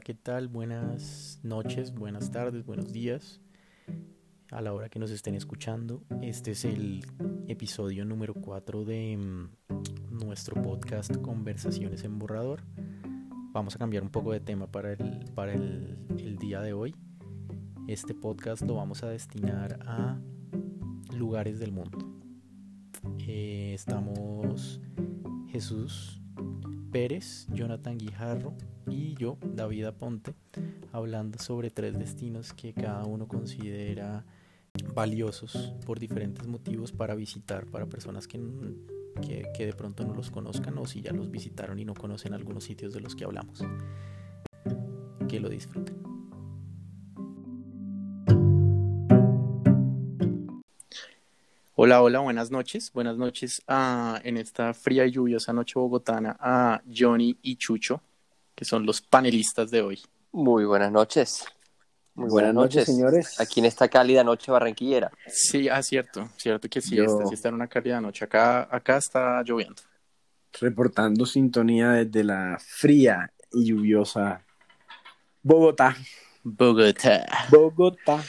¿qué tal? Buenas noches, buenas tardes, buenos días. A la hora que nos estén escuchando, este es el episodio número 4 de mm, nuestro podcast Conversaciones en Borrador. Vamos a cambiar un poco de tema para el, para el, el día de hoy. Este podcast lo vamos a destinar a lugares del mundo. Eh, estamos Jesús Pérez, Jonathan Guijarro y yo, David Aponte, hablando sobre tres destinos que cada uno considera valiosos por diferentes motivos para visitar, para personas que, que, de pronto no los conozcan o si ya los visitaron y no conocen algunos sitios de los que hablamos. Que lo disfruten. Hola, hola, buenas noches. Buenas noches a, en esta fría y lluviosa noche bogotana a Johnny y Chucho, que son los panelistas de hoy. Muy buenas noches. Muy buenas, buenas noches, señores. Aquí en esta cálida noche barranquillera. Sí, ah, cierto, cierto que sí, Yo... está, sí está en una cálida noche. Acá, acá está lloviendo. Reportando sintonía desde la fría y lluviosa Bogotá. Bogotá. Bogotá.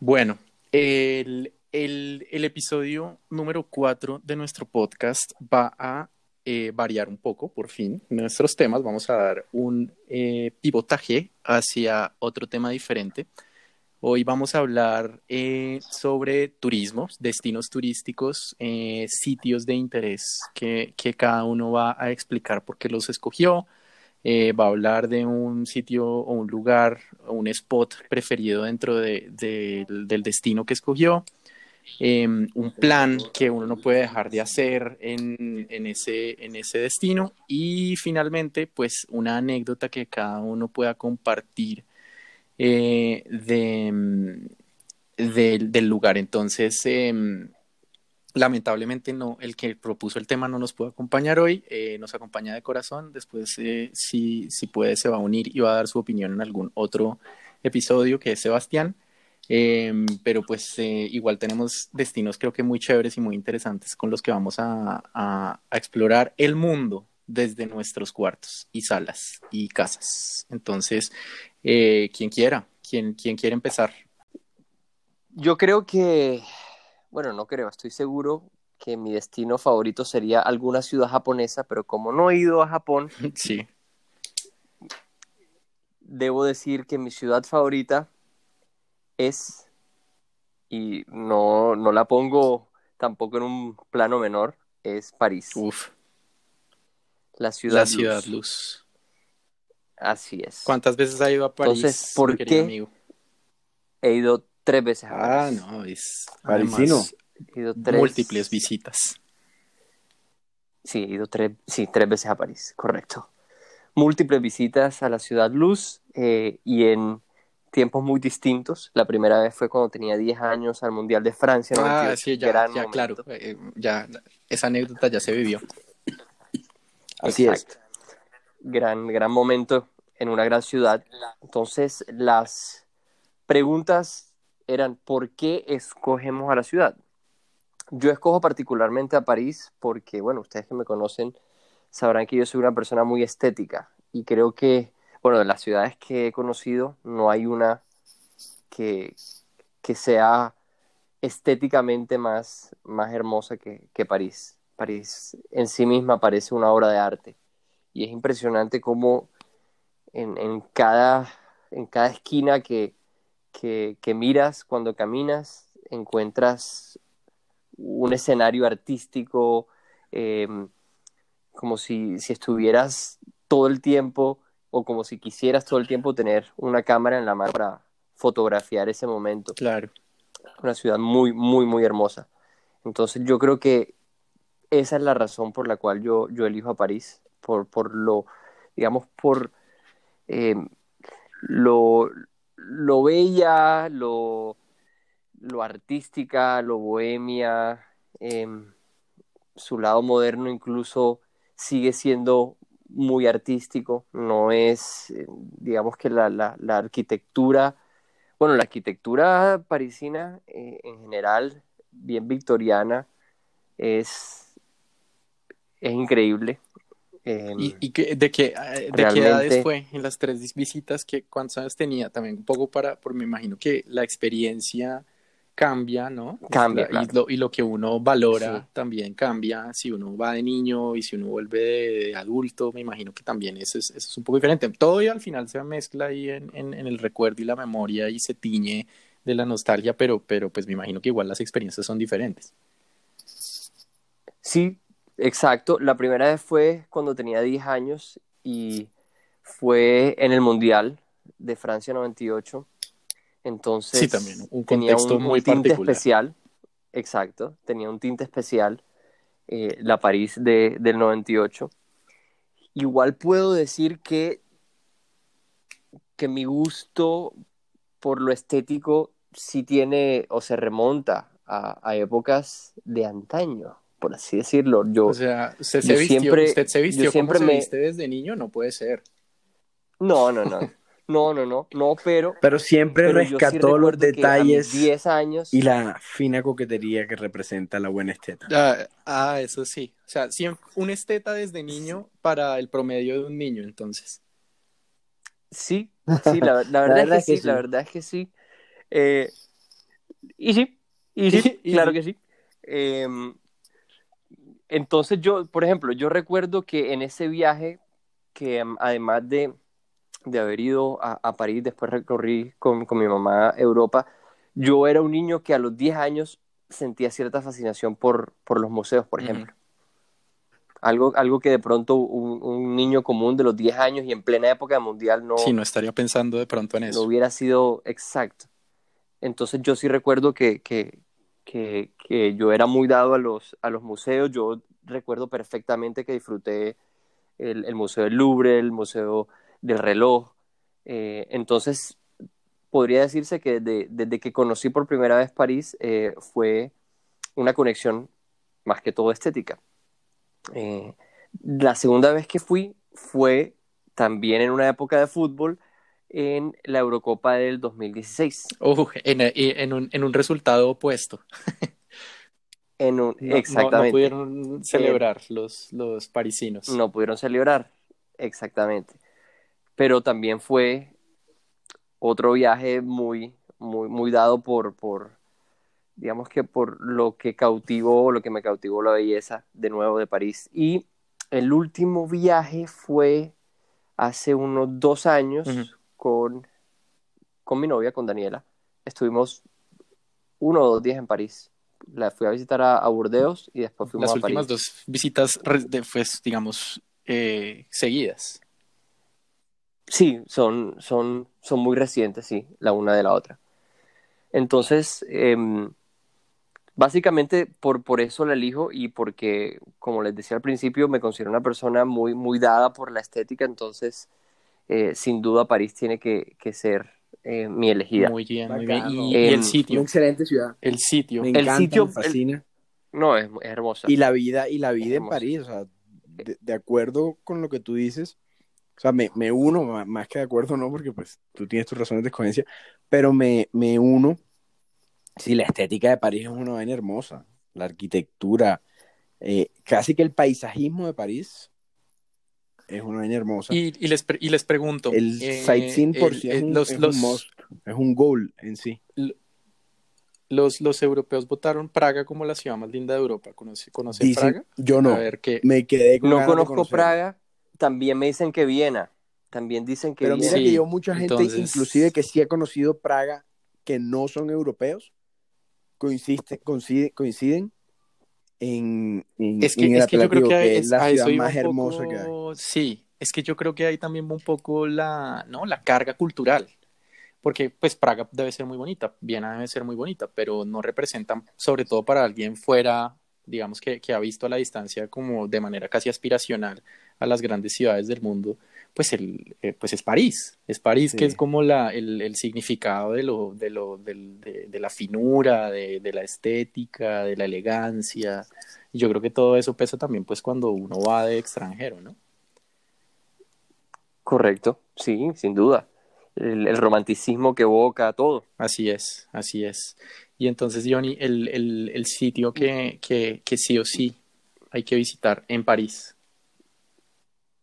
Bueno, el, el, el, episodio número 4 de nuestro podcast va a eh, variar un poco, por fin, nuestros temas. Vamos a dar un eh, pivotaje hacia otro tema diferente. Hoy vamos a hablar eh, sobre turismo, destinos turísticos, sitios de interés que, cada uno va a explicar por qué los escogió. Va a hablar de un sitio o un lugar o un spot preferido dentro de, de, del destino que escogió eh, un plan que uno no puede dejar de hacer en, ese, destino y finalmente pues una anécdota que cada uno pueda compartir eh, de, del lugar. Entonces, eh, lamentablemente no, el que propuso el tema no nos puede acompañar hoy, eh, nos acompaña de corazón, después si, si puede se va a unir y va a dar su opinión en algún otro episodio que es Sebastián. Eh, pero pues eh, igual tenemos destinos creo que muy chéveres y muy interesantes con los que vamos a, a, a, explorar el mundo desde nuestros cuartos y salas y casas. Entonces, eh, quien quiera, quien, quien quiere empezar. Yo creo que, bueno, no creo, estoy seguro que mi destino favorito sería alguna ciudad japonesa, pero como no he ido a Japón, sí. debo decir que mi ciudad favorita es, y no, no la pongo tampoco en un plano menor, es París. Uf. La ciudad, la ciudad luz. luz. Así es. ¿Cuántas veces ha ido a París? Entonces, ¿por qué amigo? he ido tres veces a París? Ah, no, es parisino. He ido tres... múltiples visitas. Sí, he ido tres, sí, tres veces a París, correcto. Múltiples visitas a la ciudad luz eh, y en tiempos muy distintos. La primera vez fue cuando tenía 10 años al Mundial de Francia. Ah, sí, ya, ya claro. Eh, ya, esa anécdota ya se vivió. Así Exacto. es. Gran, gran momento en una gran ciudad. Entonces, las preguntas eran, ¿por qué escogemos a la ciudad? Yo escojo particularmente a París porque, bueno, ustedes que me conocen sabrán que yo soy una persona muy estética y creo que bueno, de las ciudades que he conocido, no hay una que, que sea estéticamente más, más hermosa que, que, París. París en sí misma parece una obra de arte. Y es impresionante cómo en, en, cada, en cada esquina que, que, miras cuando caminas, encuentras un escenario artístico, eh, como si, si estuvieras todo el tiempo o como si quisieras todo el tiempo tener una cámara en la mano para fotografiar ese momento. Claro. Una ciudad muy, muy, muy hermosa. Entonces yo creo que esa es la razón por la cual yo, yo elijo a París, por, por lo, digamos, por eh, lo, lo bella, lo, lo artística, lo bohemia, eh, su lado moderno incluso sigue siendo muy artístico, no es, eh, digamos que la, la, la arquitectura, bueno, la arquitectura parisina eh, en general, bien victoriana, es, es increíble. Em, ¿Y, de, qué, de qué edades fue en las tres visitas? Que, ¿Cuántos años tenía? También un poco para, porque me imagino que la experiencia cambia, ¿no? Cambia. Y, lo, y lo que uno valora también cambia si uno va de niño y si uno vuelve de, adulto, me imagino que también eso es, eso es, un poco diferente. Todo y al final se mezcla ahí en, en, en, el recuerdo y la memoria y se tiñe de la nostalgia, pero, pero pues me imagino que igual las experiencias son diferentes. Sí, exacto. La primera vez fue cuando tenía 10 años y fue en el Mundial de Francia 98 entonces, sí, también, un tenía un, muy tinte especial. Exacto, tenía un tinte especial, eh, la París de, del 98. Igual puedo decir que, que mi gusto por lo estético sí tiene o se remonta a, épocas de antaño, por así decirlo. Yo, o sea, usted se vistió, siempre, usted se vistió siempre me... viste desde niño, no puede ser. No, no, no. No, no, no, no, pero... Pero siempre rescató los detalles 10 años y la fina coquetería que representa la buena esteta. Ah, ah eso sí. O sea, siempre, un esteta desde niño para el promedio de un niño, entonces. Sí, sí, la, verdad, es que, sí, la verdad es que sí. Eh, y sí, y sí, claro que sí. Em, entonces yo, por ejemplo, yo recuerdo que en ese viaje, que em, además de de haber ido a, París, después recorrí con, mi mamá Europa, yo era un niño que a los 10 años sentía cierta fascinación por, por los museos, por ejemplo. Algo, algo que de pronto un, niño común de los 10 años y en plena época mundial no... Sí, no estaría pensando de pronto en eso. No hubiera sido exacto. Entonces yo sí recuerdo que, que, que, yo era muy dado a los, a los museos. Yo recuerdo perfectamente que disfruté el, el Museo del Louvre, el Museo del reloj. Eh, entonces, podría decirse que desde, que conocí por primera vez París eh, fue una conexión más que todo estética. Eh, la segunda vez que fui fue también en una época de fútbol en la Eurocopa del 2016. en, un, en, un, resultado opuesto. en un, exactamente. No, pudieron celebrar los, los parisinos. No pudieron celebrar, exactamente pero también fue otro viaje muy, muy, muy dado por, por, digamos que por lo que cautivó, lo que me cautivó la belleza de nuevo de París. Y el último viaje fue hace unos dos años con, con mi novia, con Daniela. Estuvimos uno o dos días en París. La fui a visitar a, Burdeos y después fuimos a París. Las últimas dos visitas, pues, digamos, eh, seguidas. Sí, son, son, son muy recientes, sí, la una de la otra. Entonces, em, básicamente por, por eso la elijo y porque, como les decía al principio, me considero una persona muy, muy dada por la estética, entonces, eh, sin duda, París tiene que, que ser eh, mi elegida. Muy bien, muy bien. Y, el em, sitio. Una excelente ciudad. El sitio. Me encanta, el sitio, me fascina. no, es, hermosa. Y la vida, y la vida en París, o sea, de, acuerdo con lo que tú dices, o sea, me, me uno, más que de acuerdo, no, porque pues tú tienes tus razones de escogencia, pero me, me uno. Sí, la estética de París es una vaina hermosa. La arquitectura, eh, casi que el paisajismo de París es una vaina hermosa. Y, y, les, y les pregunto. El eh, sightseeing por sí es, un, los, es, es un goal en sí. Los, los europeos votaron Praga como la ciudad más linda de Europa. ¿Conoce, Praga? Yo no. A ver, ¿qué? Me quedé con No conozco Praga, también me dicen que Viena. También dicen que Pero mira que yo, mucha gente, inclusive que sí ha conocido Praga, que no son europeos, coinciden, coinciden en, es que, es que yo creo que, es la ciudad más hermosa que hay. Sí, es que yo creo que hay también un poco la, ¿no? la carga cultural. Porque pues Praga debe ser muy bonita, Viena debe ser muy bonita, pero no representan, sobre todo para alguien fuera, digamos que, que ha visto a la distancia como de manera casi aspiracional a las grandes ciudades del mundo, pues, el, eh, pues es París. Es París que es como la, el, el, significado de, lo, de, lo, de, de la finura, de, la estética, de la elegancia. Y yo creo que todo eso pesa también pues cuando uno va de extranjero, ¿no? Correcto, sí, sin duda. El, el romanticismo que evoca todo. Así es, así es. Y entonces, Johnny, el, el, el sitio que, que, que sí o sí hay que visitar en París,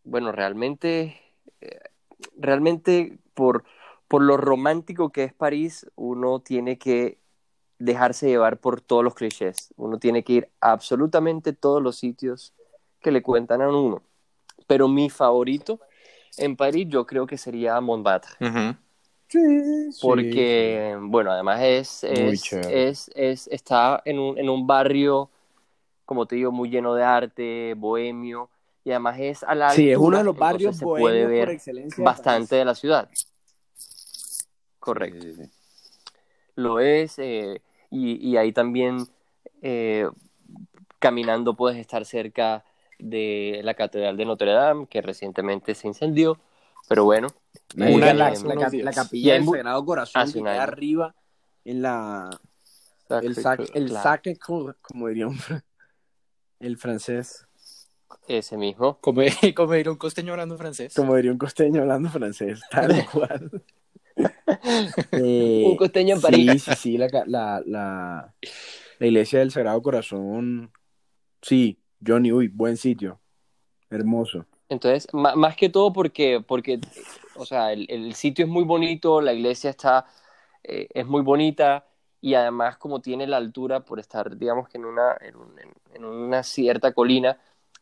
bueno, realmente, eh, realmente por, por lo romántico que es París, uno tiene que dejarse llevar por todos los clichés. Uno tiene que ir a absolutamente todos los sitios que le cuentan a uno. Pero mi favorito en París yo creo que sería Montmartre. Sí, Porque, bueno, además es, es, es, está en un, en un barrio, como te digo, muy lleno de arte, bohemio, y además es a la Sí, es uno de los barrios se puede ver bastante de la ciudad. Correcto. Lo es, eh, y, y, ahí también eh, caminando puedes estar cerca de la Catedral de Notre Dame, que recientemente se incendió, pero bueno. Una, la, la, capilla del Sagrado Corazón que arriba en la... el saque, el saque como, diría el francés. Ese mismo. Como, como diría un costeño hablando francés. Como diría un costeño hablando francés, tal cual. un costeño en París. Sí, sí, sí, la, la, la, la iglesia del Sagrado Corazón. Sí, Johnny, uy, buen sitio. Hermoso. Entonces, más que todo porque, porque o sea, el, sitio es muy bonito, la iglesia está, eh, es muy bonita y además como tiene la altura por estar, digamos que en una, en, una cierta colina,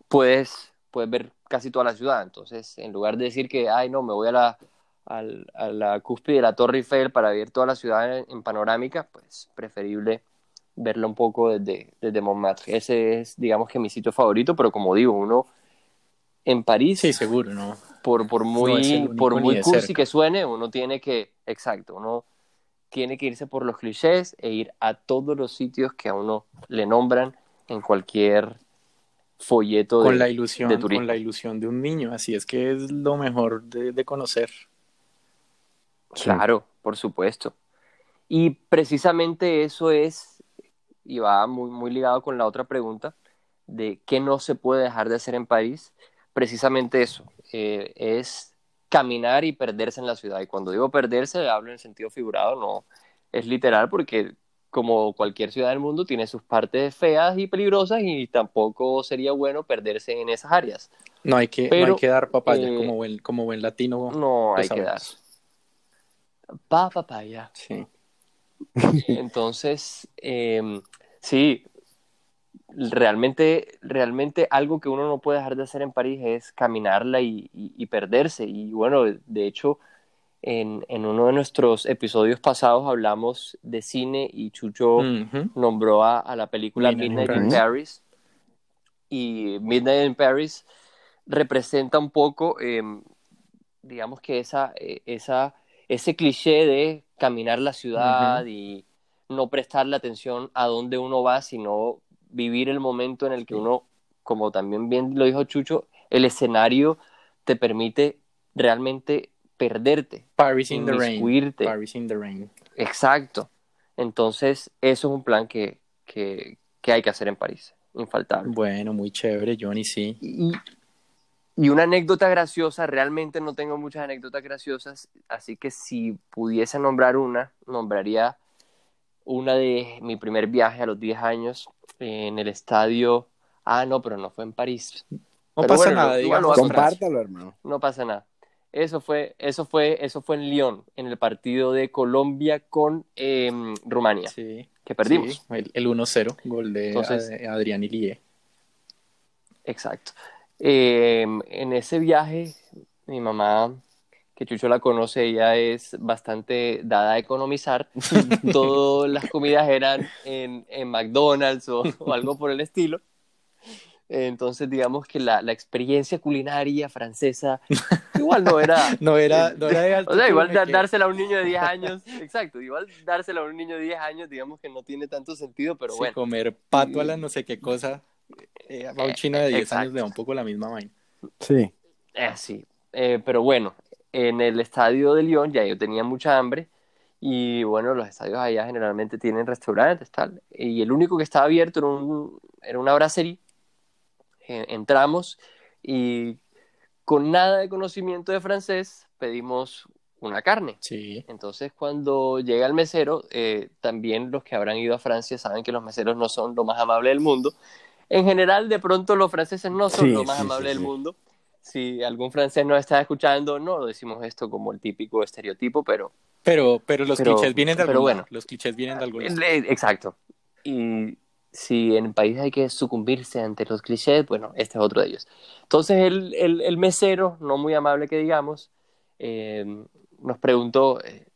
puedes, puedes ver casi toda la ciudad. Entonces, en lugar de decir que, ay, no, me voy a la, a, la cúspide de la Torre Eiffel para ver toda la ciudad en, panorámica, pues preferible verlo un poco desde, desde Montmartre. Ese es, digamos que mi sitio favorito, pero como digo, uno en París. Sí, seguro, ¿no? Por, por muy, por muy cursi que suene, uno tiene que, exacto, uno tiene que irse por los clichés e ir a todos los sitios que a uno le nombran en cualquier folleto con la ilusión con la ilusión de un niño así es que es lo mejor de, de conocer. Claro por supuesto. Y precisamente eso es y va muy, muy ligado con la otra pregunta de qué no se puede dejar de hacer en París, precisamente eso, eh, es caminar y perderse en la ciudad. Y cuando digo perderse, hablo en sentido figurado, no es literal, porque como cualquier ciudad del mundo tiene sus partes feas y peligrosas y tampoco sería bueno perderse en esas áreas. No hay que, no hay que dar papaya eh, como, buen, como buen latino. No hay que dar. Pa papaya. Sí. Entonces, em, Sí, realmente, realmente algo que uno no puede dejar de hacer en París es caminarla y, perderse. Y bueno, de hecho, en, uno de nuestros episodios pasados hablamos de cine y Chucho nombró a, la película Midnight, in Paris. Y Midnight in Paris representa un poco, em, digamos que esa, e, esa, ese cliché de caminar la ciudad y no prestarle atención a dónde uno va, sino vivir el momento en el que uno, como también bien lo dijo Chucho, el escenario te permite realmente perderte. Paris in the rain. Paris in the rain. Exacto. Entonces, eso es un plan que, que, que, hay que hacer en París, infaltable. Bueno, muy chévere, Johnny, sí. Y, y una anécdota graciosa, realmente no tengo muchas anécdotas graciosas, así que si pudiese nombrar una, nombraría una de mi primer viaje a los 10 años en el estadio. Ah, no, pero no fue en París. No pasa nada, digamos. Compártalo, hermano. No pasa nada. Eso fue, eso fue, eso fue en Lyon, en el partido de Colombia con em, Rumania. Sí. Que perdimos. el, 1-0, gol de Adrián Ilie. Exacto. Em, en ese viaje, mi mamá que Chucho la conoce, ella es bastante dada a economizar. Todas las comidas eran en, en McDonald's o, algo por el estilo. Entonces, digamos que la, la, experiencia culinaria francesa igual no era... no era, no era de alto O sea, igual dársela a un niño de 10 años, exacto, igual dársela a un niño de 10 años, digamos que no tiene tanto sentido, pero bueno. comer pato a la no sé qué cosa, eh, a un chino de 10 años le da un poco la misma vaina. Sí. Eh, sí, eh, pero bueno, en el estadio de Lyon ya yo tenía mucha hambre y bueno, los estadios allá generalmente tienen restaurantes, tal. Y el único que estaba abierto era, un, era una brasserie. Entramos y con nada de conocimiento de francés pedimos una carne. Sí. Entonces cuando llega el mesero, eh, también los que habrán ido a Francia saben que los meseros no son lo más amable del mundo. En general, de pronto los franceses no son lo más amable del mundo si algún francés nos está escuchando, no decimos esto como el típico estereotipo, pero... Pero, pero los clichés vienen de algún bueno, Los clichés vienen de algún Exacto. Y si en el país hay que sucumbirse ante los clichés, bueno, este es otro de ellos. Entonces el, el, mesero, no muy amable que digamos, eh, nos preguntó, eh,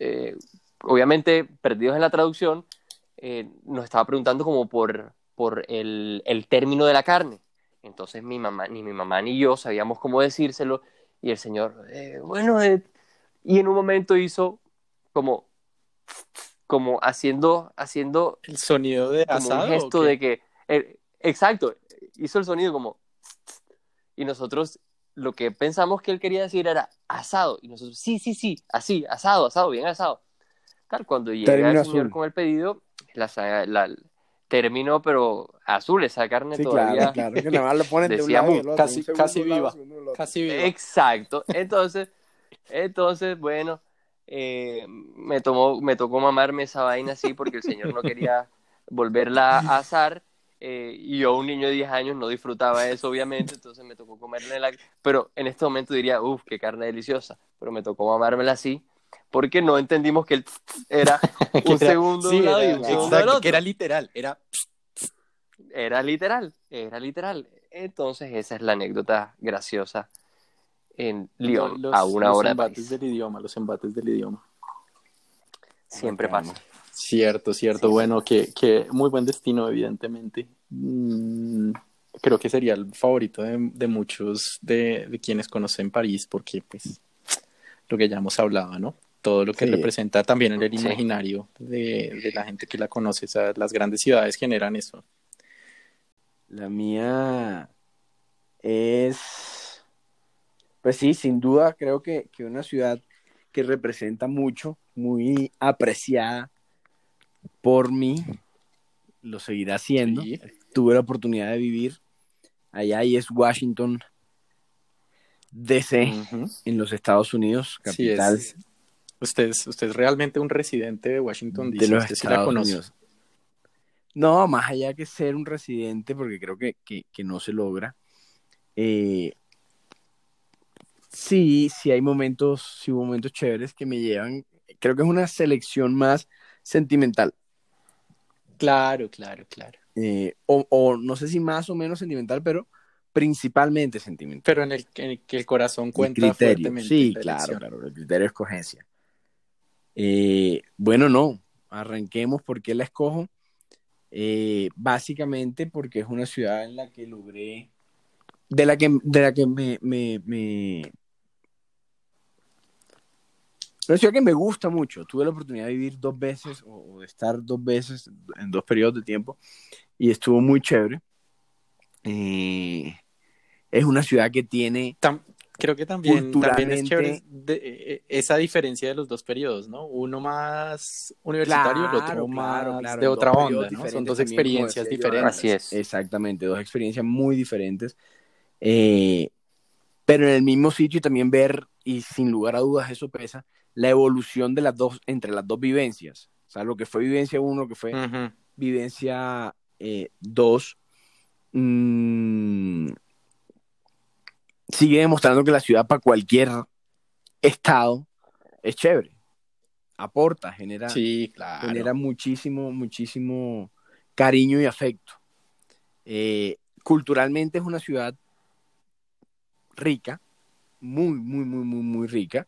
eh, obviamente perdidos en la traducción, nos estaba preguntando como por, por el, el término de la carne. Entonces mi mamá, ni mi mamá ni yo sabíamos cómo decírselo y el señor, bueno, eh", y en un momento hizo como, como haciendo, haciendo el sonido de asado. un gesto de que, eh, exacto, hizo el sonido como, y nosotros lo que pensamos que él quería decir era asado, y nosotros, sí, sí, sí, así, asado, asado, bien asado. Tal, cuando llega el señor con el pedido, la, la, terminó, pero azul, esa carne todavía. Claro, claro, que nada más lo ponen de un lado casi, casi viva. Casi viva. Exacto. Entonces, entonces, bueno, eh, me tomó, me tocó mamarme esa vaina así porque el señor no quería volverla a asar. Eh, y yo, un niño de 10 años, no disfrutaba eso, obviamente, entonces me tocó comerle la... Pero en este momento diría, uff, qué carne deliciosa, pero me tocó mamármela así porque no entendimos que el era un segundo lado y un segundo exacto, que era literal, era era literal, era literal. Entonces esa es la anécdota graciosa en Lyon a una hora. Los embates del idioma, los embates del idioma. Siempre pasa. Cierto, cierto. Bueno, que, que, muy buen destino, evidentemente. Mm, creo que sería el favorito de, de muchos de, de, quienes conocen París, porque pues lo que ya hemos hablado, ¿no? todo lo que representa también en el imaginario de, la gente que la conoce. O las grandes ciudades generan eso. La mía es, pues sí, sin duda creo que, una ciudad que representa mucho, muy apreciada por mí, lo seguirá siendo. Tuve la oportunidad de vivir allá y es Washington, DC, en los Estados Unidos, capital Usted es, usted es realmente un residente de Washington DC. De los Estados Unidos. No, más allá que ser un residente, porque creo que, no se logra. Eh, sí, sí hay momentos, sí momentos chéveres que me llevan. Creo que es una selección más sentimental. Claro, claro, claro. Eh, o, no sé si más o menos sentimental, pero principalmente sentimental. Pero en el, que el corazón cuenta fuertemente. Sí, claro, claro, el criterio de escogencia. Eh, bueno, no, arranquemos porque la escojo. Eh, básicamente porque es una ciudad en la que logré, de la que, de la que me, me, me, una ciudad que me gusta mucho. Tuve la oportunidad de vivir dos veces o de estar dos veces en dos periodos de tiempo y estuvo muy chévere. Eh, es una ciudad que tiene Creo que también, también es chévere de, eh, eh, esa diferencia de los dos periodos, ¿no? Uno más universitario y el otro más de otra onda, ¿no? Son dos experiencias diferentes. Así es. Exactamente, dos experiencias muy diferentes. Eh, pero en el mismo sitio y también ver, y sin lugar a dudas eso pesa, la evolución de las dos, entre las dos vivencias. O sea, lo que fue vivencia uno, lo que fue vivencia dos. Mmm, sigue demostrando que la ciudad para cualquier estado es chévere. Aporta, genera, genera muchísimo, muchísimo cariño y afecto. Eh, culturalmente es una ciudad rica, muy, muy, muy, muy, muy rica.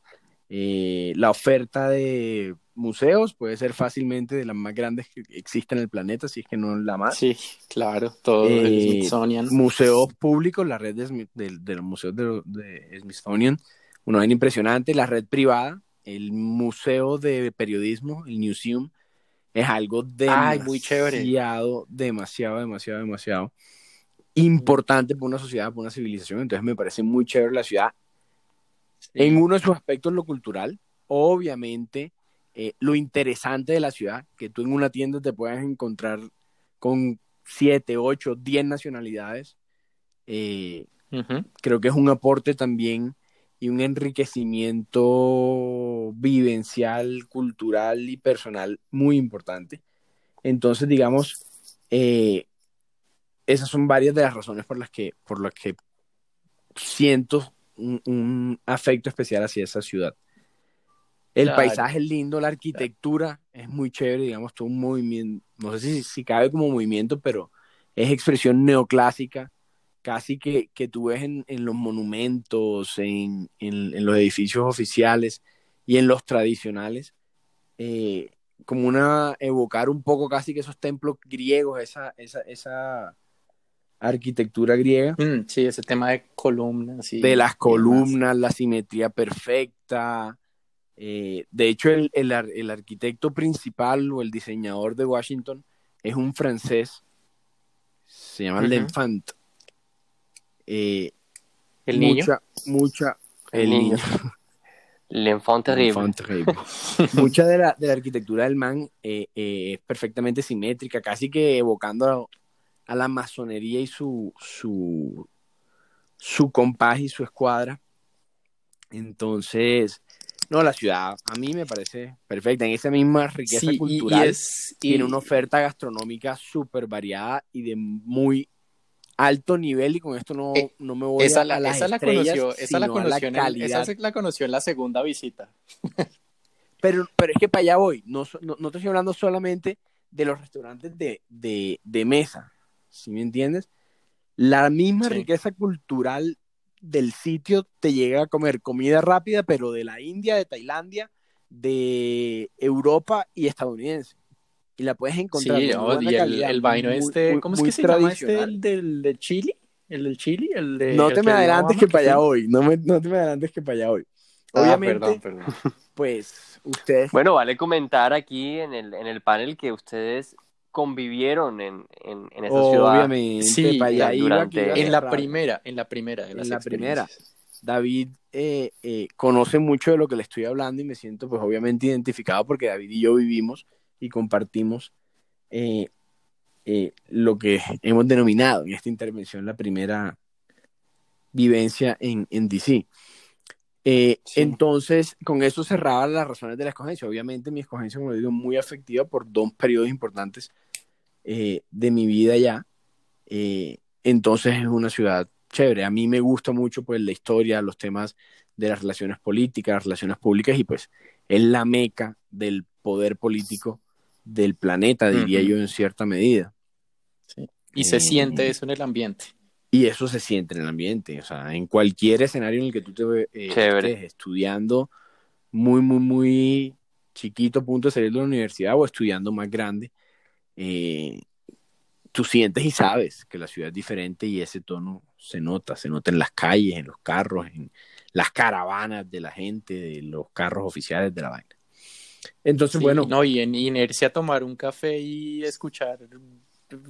Eh, la oferta de museos puede ser fácilmente de las más grandes que existen en el planeta, si es que no la más. Sí, claro, todo el eh, Smithsonian. Museos públicos, la red de, de, los museos de, Smithsonian, una vez impresionante. La red privada, el museo de periodismo, el Museum, es algo demasiado, muy chévere. demasiado, demasiado, demasiado importante para una sociedad, para una civilización. Entonces me parece muy chévere la ciudad. En uno de sus aspectos, lo cultural, obviamente eh, lo interesante de la ciudad, que tú en una tienda te puedas encontrar con siete, ocho, diez nacionalidades. Eh, creo que es un aporte también y un enriquecimiento vivencial, cultural y personal muy importante. Entonces, digamos, eh, esas son varias de las razones por las que, por las que siento un, afecto especial hacia esa ciudad. El paisaje es lindo, la arquitectura es muy chévere, digamos, todo un movimiento, no sé si, si cabe como movimiento, pero es expresión neoclásica, casi que, que tú ves en, en los monumentos, en, en, los edificios oficiales y en los tradicionales, eh, como una, evocar un poco casi que esos templos griegos, esa, esa, esa arquitectura griega. Mm, sí, ese tema de columnas. de las columnas, la simetría perfecta. Eh, de hecho, el, el, arquitecto principal o el diseñador de Washington es un francés, se llama L'Enfant. Eh, el niño. Mucha, el, niño. L'Enfant terrible. mucha de la, de la, arquitectura del man eh, es perfectamente simétrica, casi que evocando a la masonería y su, su, su compás y su escuadra. Entonces, no, la ciudad a mí me parece perfecta. En esa misma riqueza cultural tiene una oferta gastronómica súper variada y de muy alto nivel y con esto no, eh, no me voy a, la, esa la conoció, esa la conoció, en, esa la conoció en la segunda visita. pero, pero es que para allá voy. No, no, no, estoy hablando solamente de los restaurantes de, de, de mesa. ¿Sí me entiendes? La misma riqueza cultural del sitio te llega a comer comida rápida, pero de la India, de Tailandia, de Europa y estadounidense. Y la puedes encontrar. Sí, oh, y el, el vaino este, ¿cómo es que se llama este? ¿El del de Chile? ¿El del Chile? El de, no te me adelantes que para allá hoy. No, me, no te me adelantes que para allá hoy. Ah, Obviamente, perdón, perdón. pues ustedes. Bueno, vale comentar aquí en el, en el panel que ustedes convivieron en, en, en esa ciudad. Obviamente, sí, durante... en la primera, en la primera de En la primera. David eh, eh, conoce mucho de lo que le estoy hablando y me siento pues obviamente identificado porque David y yo vivimos y compartimos eh, lo que hemos denominado en esta intervención la primera vivencia en, en DC. Entonces, con eso cerraba las razones de la escogencia. Obviamente, mi escogencia, como digo, muy afectiva por dos periodos importantes eh, de mi vida ya. Eh, entonces es una ciudad chévere. A mí me gusta mucho pues la historia, los temas de las relaciones políticas, las relaciones públicas y pues es la meca del poder político del planeta, diría yo en cierta medida. Y se siente eh, eso en el ambiente. Y eso se siente en el ambiente, o sea, en cualquier escenario en el que tú te estés estudiando muy, muy, muy chiquito, punto de salir de la universidad o estudiando más grande, eh, tú sientes y sabes que la ciudad es diferente y ese tono se nota, se nota en las calles, en los carros, en las caravanas de la gente, de los carros oficiales de la vaina. Entonces, bueno. No, y en inercia tomar un café y escuchar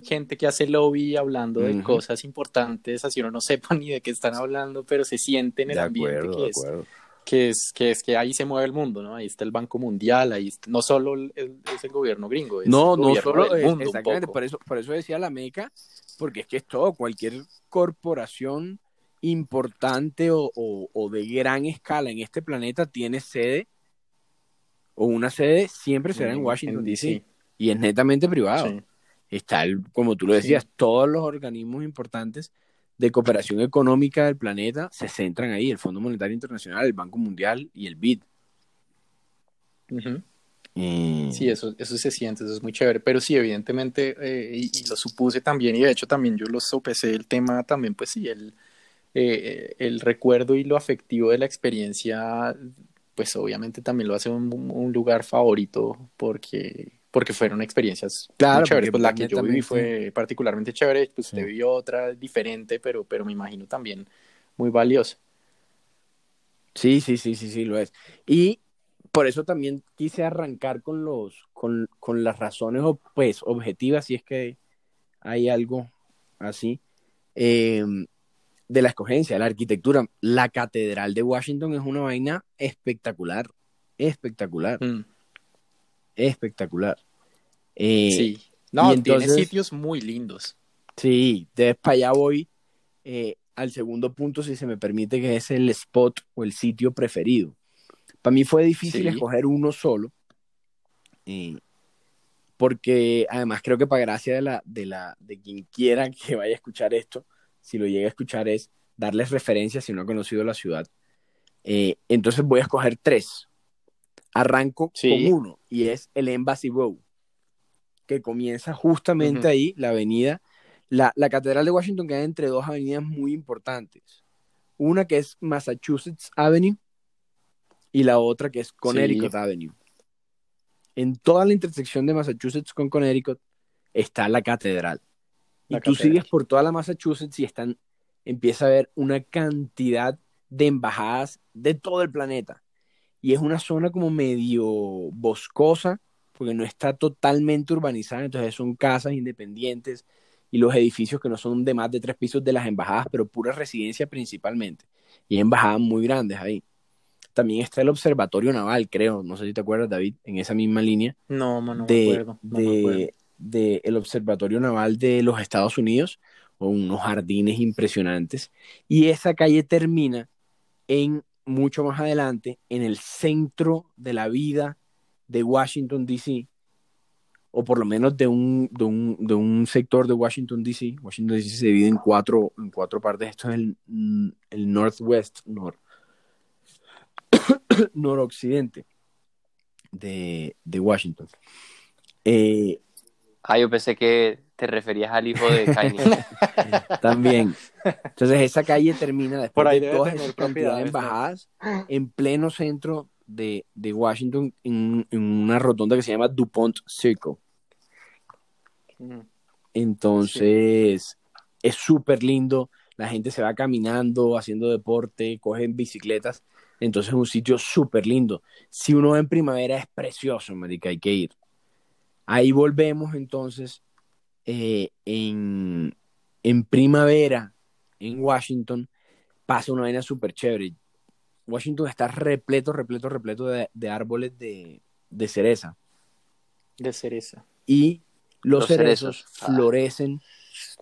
gente que hace lobby hablando de cosas importantes, así uno no sepa ni de qué están hablando, pero se siente en el ambiente que es que es, que es que ahí se mueve el mundo, ¿no? Ahí está el Banco Mundial, ahí no solo es el gobierno gringo, es no, no solo el mundo exactamente, por eso, por eso decía la Meca, porque es que es todo, cualquier corporación importante o, o, de gran escala en este planeta tiene sede o una sede siempre será en Washington DC y es netamente privado. Está el, como tú lo decías, todos los organismos importantes de cooperación económica del planeta se centran ahí, el Fondo Monetario Internacional, el Banco Mundial y el BID. Sí, eso, eso se siente, eso es muy chévere, pero sí, evidentemente, eh, y, lo supuse también, y de hecho también yo lo sopesé el tema también, pues sí, el, eh, el recuerdo y lo afectivo de la experiencia, pues obviamente también lo hace un lugar favorito porque porque fueron experiencias claro, chéveres. Pues la que yo viví fue particularmente chévere, pues usted vivió otra diferente, pero, pero me imagino también muy valiosa. Sí, sí, sí, sí, sí, lo es. Y por eso también quise arrancar con los, con, con las razones pues, objetivas, si es que hay algo así, em, de la escogencia, la arquitectura. La Catedral de Washington es una vaina espectacular, espectacular. Mm espectacular. Eh, sí, no, tiene sitios muy lindos. Sí, de para allá voy eh, al segundo punto, si se me permite, que es el spot o el sitio preferido. Para mí fue difícil escoger uno solo, eh, porque además creo que para gracia de, la, de, la, de quien quiera que vaya a escuchar esto, si lo llega a escuchar es, darles referencias si no han conocido la ciudad. Eh, entonces voy a escoger tres. Arranco con uno y es el Embassy Row, que comienza justamente ahí, la avenida. La, la Catedral de Washington queda entre dos avenidas muy importantes. Una que es Massachusetts Avenue y la otra que es Connecticut Avenue. En toda la intersección de Massachusetts con Connecticut está la catedral. y tú sigues por toda la Massachusetts y están, empieza a haber una cantidad de embajadas de todo el planeta. Y es una zona como medio boscosa, porque no está totalmente urbanizada, entonces son casas independientes y los edificios que no son de más de tres pisos de las embajadas, pero pura residencia principalmente. Y hay embajadas muy grandes ahí. También está el Observatorio Naval, creo, no sé si te acuerdas, David, en esa misma línea. No, no, de, me acuerdo. de, de el Observatorio Naval de los Estados Unidos, con unos jardines impresionantes. Y esa calle termina en mucho más adelante, en el centro de la vida de Washington, D.C., o por lo menos de un, de un, de un sector de Washington, D.C. Washington, D.C. se divide en cuatro, en cuatro partes. Esto es el, el Northwest, nor, noroccidente de, de Washington. Eh, ah, yo pensé que te referías al hijo de Kanye. También. Entonces esa calle termina después de todas esas cantidades de embajadas en pleno centro de, de Washington en, en, una rotonda que se llama DuPont Circle. Entonces es súper lindo. La gente se va caminando, haciendo deporte, cogen bicicletas entonces es un sitio súper lindo. Si uno va en primavera es precioso, marica, hay que ir. Ahí volvemos entonces eh, en, primavera en Washington. Pasa una vaina súper chévere. Washington está repleto, repleto, repleto de, árboles de, cereza. De cereza. Y los, cerezos, ah. florecen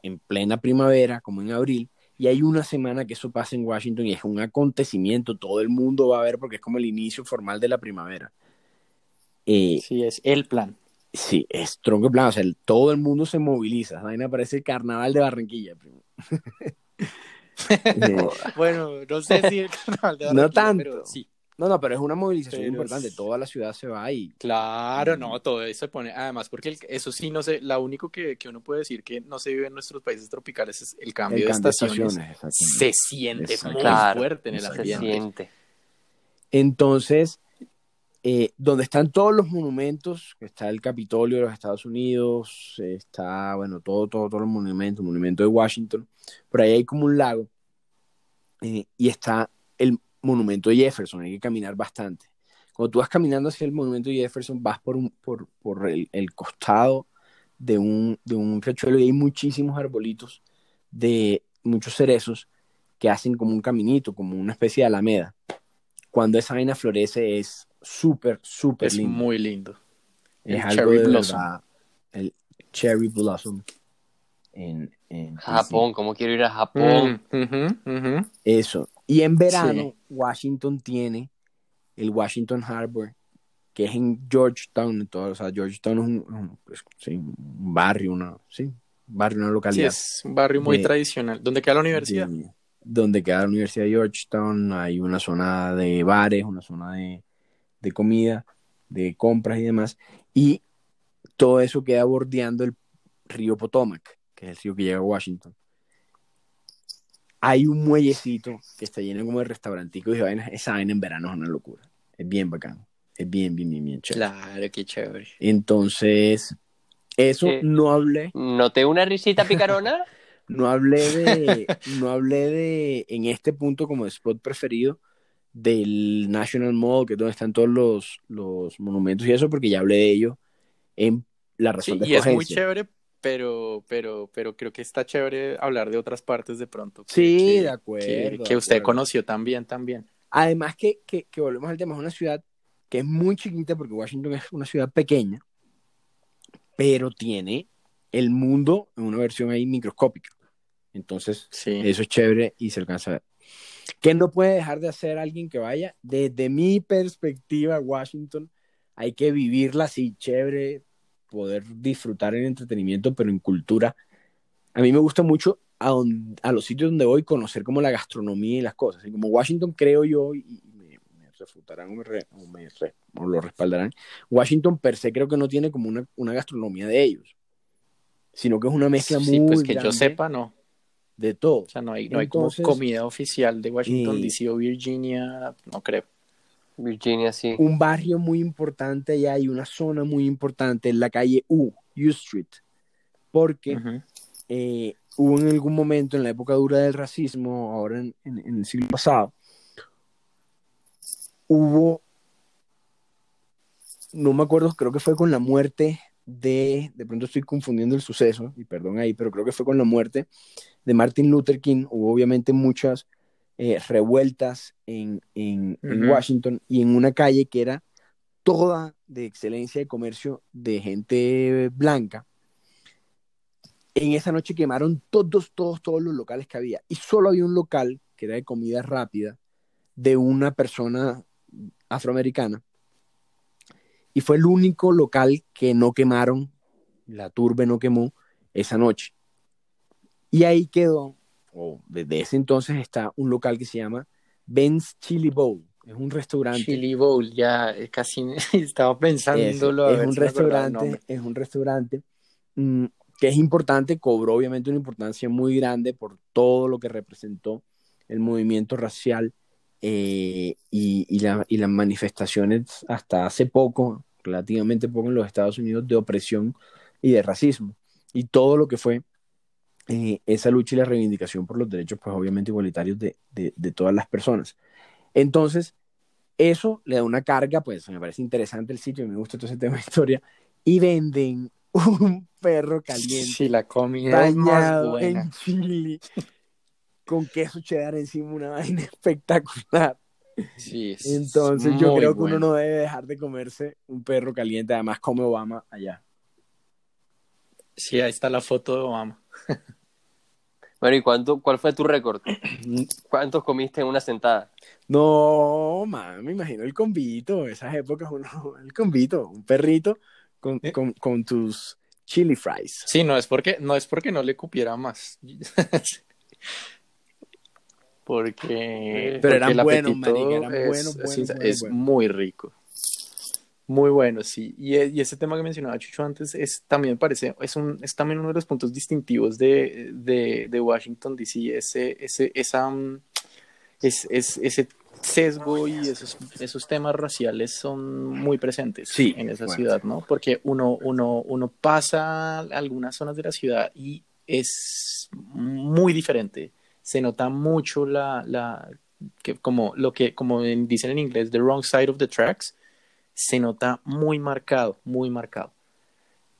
en plena primavera, como en abril, y hay una semana que eso pasa en Washington y es un acontecimiento, todo el mundo va a ver porque es como el inicio formal de la primavera. Eh, sí, es el plan. Sí, es tronco plan, o sea, todo el mundo se moviliza, vaina parece el carnaval de Barranquilla. bueno, no sé si el carnaval de Barranquilla, no tanto. pero sí. No, no, pero es una movilización importante. Toda la ciudad se va ahí. Claro, no, todo eso se pone. Además, porque eso sí, no sé, la único que, uno puede decir que no se vive en nuestros países tropicales es el cambio, de estaciones. se siente muy fuerte en el ambiente. Se siente. Entonces, eh, donde están todos los monumentos, está el Capitolio de los Estados Unidos, está, bueno, todo, todo, todos los monumentos, el monumento de Washington, por ahí hay como un lago, eh, y está el monumento de Jefferson, hay que caminar bastante. Cuando tú vas caminando hacia el monumento de Jefferson, vas por, un, por, por el, costado de un, de un riachuelo y hay muchísimos arbolitos de muchos cerezos que hacen como un caminito, como una especie de alameda. Cuando esa vaina florece es súper, súper lindo. Es muy lindo. Es el cherry blossom. el cherry blossom. En, en Japón, ¿cómo quiero ir a Japón? Mm, Eso. Y en verano, Washington tiene el Washington Harbor, que es en Georgetown, todo, o sea, Georgetown es un, pues, barrio, una, sí, barrio, una localidad. Sí, es un barrio muy tradicional. ¿Dónde queda la universidad? donde queda la Universidad de Georgetown, hay una zona de bares, una zona de, de comida, de compras y demás, y todo eso queda bordeando el río Potomac, que es el río que llega a Washington hay un muellecito que está lleno como de restauranticos y vainas. Esa vaina en verano es una locura. Es bien bacano. Es bien, bien, bien, bien chévere. Claro, qué chévere. Entonces, eso no hablé. ¿Noté una risita picarona? no hablé de, no hablé de, en este punto como spot preferido, del National Mall, que es donde están todos los, los monumentos y eso, porque ya hablé de ello en la razón sí, Y es muy chévere pero, pero, pero creo que está chévere hablar de otras partes de pronto. sí, de acuerdo. Que, usted conoció también, también. Además que, que, que, volvemos al tema, es una ciudad que es muy chiquita porque Washington es una ciudad pequeña, pero tiene el mundo en una versión ahí microscópica. Entonces, eso es chévere y se alcanza a ver. ¿Qué no puede dejar de hacer alguien que vaya? Desde mi perspectiva, Washington, hay que vivirla así, chévere, poder disfrutar en entretenimiento, pero en cultura. A mí me gusta mucho a, a, los sitios donde voy conocer como la gastronomía y las cosas. Y como Washington creo yo, y me, refutarán o me, o lo respaldarán, Washington per se creo que no tiene como una, una gastronomía de ellos, sino que es una mezcla sí, muy... pues que yo sepa, no. De todo. O sea, no hay, no hay como comida oficial de Washington, D.C. o Virginia, no creo. Virginia, sí. Un barrio muy importante allá y una zona muy importante en la calle U, U Street, porque eh, hubo en algún momento en la época dura del racismo, ahora en, el siglo pasado, hubo, no me acuerdo, creo que fue con la muerte de, de pronto estoy confundiendo el suceso, y perdón ahí, pero creo que fue con la muerte de Martin Luther King, hubo obviamente muchas eh, revueltas en, en, en, Washington y en una calle que era toda de excelencia de comercio de gente blanca. En esa noche quemaron todos, todos, todos los locales que había y solo había un local que era de comida rápida de una persona afroamericana y fue el único local que no quemaron, la turbe no quemó esa noche. Y ahí quedó desde ese entonces está un local que se llama Ben's Chili Bowl. Es un restaurante. Chili Bowl, ya eh, casi estaba pensando. Es, un restaurante, es un restaurante que es importante, cobró obviamente una importancia muy grande por todo lo que representó el movimiento racial eh, y, y, y las manifestaciones hasta hace poco, relativamente poco en los Estados Unidos, de opresión y de racismo. Y todo lo que fue eh, esa lucha y la reivindicación por los derechos, pues obviamente igualitarios de, de, todas las personas. Entonces, eso le da una carga, pues me parece interesante el sitio, me gusta todo ese tema de historia, y venden un perro caliente. Sí, la comida es más buena. en chile, con queso cheddar encima, una vaina espectacular. Sí, Entonces yo creo que uno no debe dejar de comerse un perro caliente, además come Obama allá. Sí, ahí está la foto de Obama. Bueno, ¿y cuánto, cuál fue tu récord? ¿Cuántos comiste en una sentada? No, man, me imagino el convito, esas épocas, uno, el convito, un perrito con, eh. con, con, tus chili fries. Sí, no es porque no, es porque no le cupiera más. porque... Pero eran buenos, marica, eran buenos, buenos, es muy rico. Muy bueno, sí. Y, y, ese tema que mencionaba Chucho antes es también parece, es, un, es también uno de los puntos distintivos de, de, de Washington DC, ese, ese, esa, mm, es, es, ese sesgo y esos, esos temas raciales son muy presentes sí, en esa ciudad, ¿no? Porque uno, uno, uno pasa algunas zonas de la ciudad y es muy diferente. Se nota mucho la, la que como lo que, como dicen en inglés, the wrong side of the tracks se nota muy marcado, muy marcado.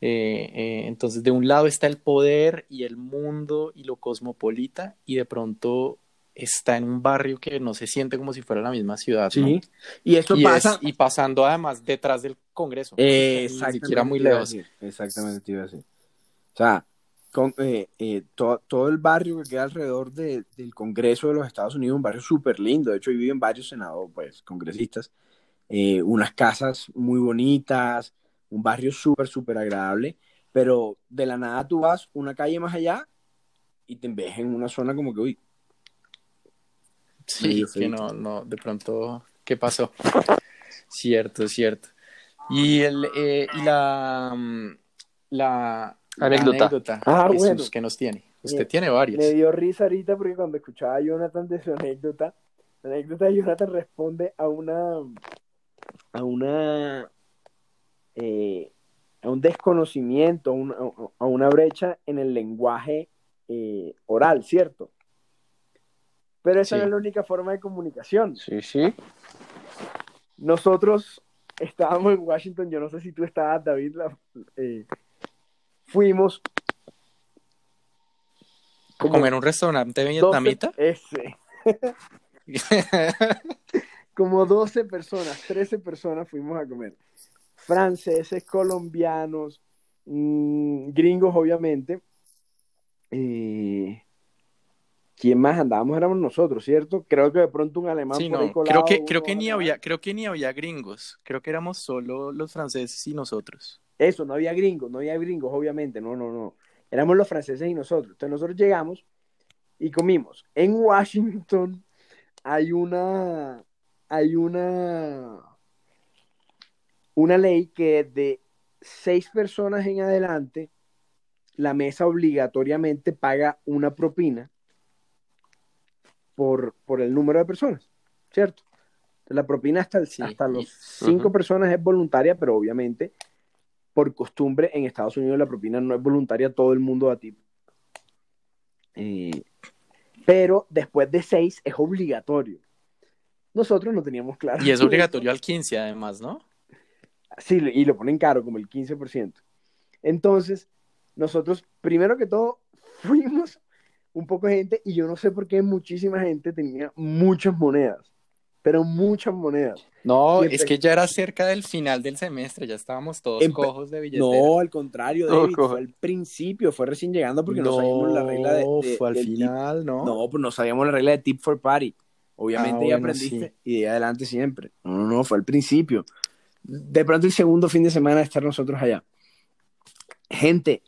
Eh, eh, entonces, de un lado está el poder y el mundo y lo cosmopolita, y de pronto está en un barrio que no se siente como si fuera la misma ciudad. Sí, y esto pasa. y pasando además detrás del Congreso. Eh, ni siquiera muy lejos. Exactamente, te iba a decir. O sea, con, todo, el barrio que queda alrededor del Congreso de los Estados Unidos, un barrio súper lindo. De hecho, ahí viven varios senadores, pues, congresistas. Eh, unas casas muy bonitas, un barrio súper, súper agradable, pero de la nada tú vas una calle más allá y te ves en una zona como que, uy. Sí, que no, no, de pronto, ¿qué pasó? cierto, cierto. Y, el, eh, y la, mm, la, anécdota, ah, bueno. que nos tiene. Usted tiene varias. Me dio risa ahorita porque cuando escuchaba a Jonathan de su anécdota, la anécdota de Jonathan responde a una a una eh, a un desconocimiento, a una, brecha en el lenguaje eh, oral, ¿cierto? Pero esa no es la única forma de comunicación. Sí, sí. Nosotros estábamos en Washington, yo no sé si tú estabas, David, eh, fuimos como en un restaurante vietnamita. Ese. como 12 personas, 13 personas fuimos a comer. Franceses, colombianos, mm, gringos, obviamente. Eh, ¿Quién más andábamos? Éramos nosotros, ¿cierto? Creo que de pronto un alemán creo que, creo que ni había, creo que ni había gringos. Creo que éramos solo los franceses y nosotros. Eso, no había gringos, no había gringos, obviamente, no, no, no. Éramos los franceses y nosotros. Entonces nosotros llegamos y comimos. En Washington hay una, hay una, una ley que de seis personas en adelante, la mesa obligatoriamente paga una propina por, por el número de personas, ¿cierto? La propina hasta, el, hasta los cinco personas es voluntaria, pero obviamente por costumbre en Estados Unidos la propina no es voluntaria, todo el mundo a ti. Eh, pero después de seis es obligatorio. Nosotros no teníamos claro. Y es obligatorio al 15 además, ¿no? Sí, y lo ponen caro, como el 15%. Entonces, nosotros, primero que todo, fuimos un poco de gente y yo no sé por qué muchísima gente tenía muchas monedas pero muchas monedas. No, es que ya era cerca del final del semestre, ya estábamos todos cojos de billetera. No, al contrario, David, fue al principio, fue recién llegando porque no, sabíamos la regla de, No, fue al final, ¿no? No, pues no sabíamos la regla de tip for party. Obviamente ah, ya aprendiste y de adelante siempre. No, no, no, fue al principio. De pronto el segundo fin de semana de estar nosotros allá. Gente,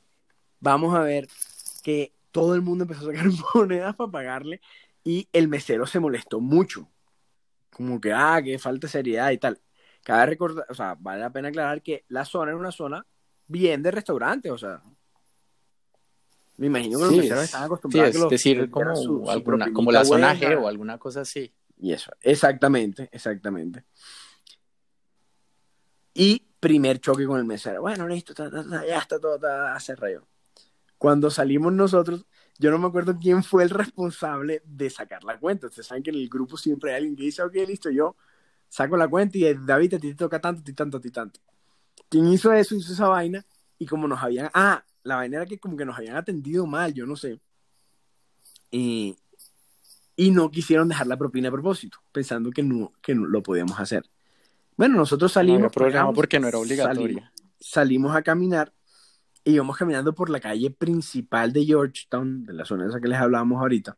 vamos a ver que todo el mundo empezó a sacar monedas para pagarle y el mesero se molestó mucho como que, ah, que falta seriedad y tal. Cabe recordar, o sea, vale la pena aclarar que la zona es una zona bien de restaurante, o sea. Me imagino que los meseros están acostumbrados a que decir, como, alguna, como la zona G o alguna cosa así. Y eso, exactamente, exactamente. Y primer choque con el mesero. Bueno, listo, ya está todo, hace rayo. Cuando salimos nosotros, yo no me acuerdo quién fue el responsable de sacar la cuenta. Ustedes saben que en el grupo siempre hay alguien que dice, ok, listo, yo saco la cuenta y David, a ti te toca tanto, a ti tanto, a ti tanto. ¿Quién hizo eso? Hizo esa vaina y como nos habían, ah, la vaina era que como que nos habían atendido mal, yo no sé. Y, y no quisieron dejar la propina a propósito, pensando que no, que no lo podíamos hacer. Bueno, nosotros salimos. No programa porque no era obligatorio. salimos a caminar íbamos caminando por la calle principal de Georgetown, de la zona esa que les hablábamos ahorita,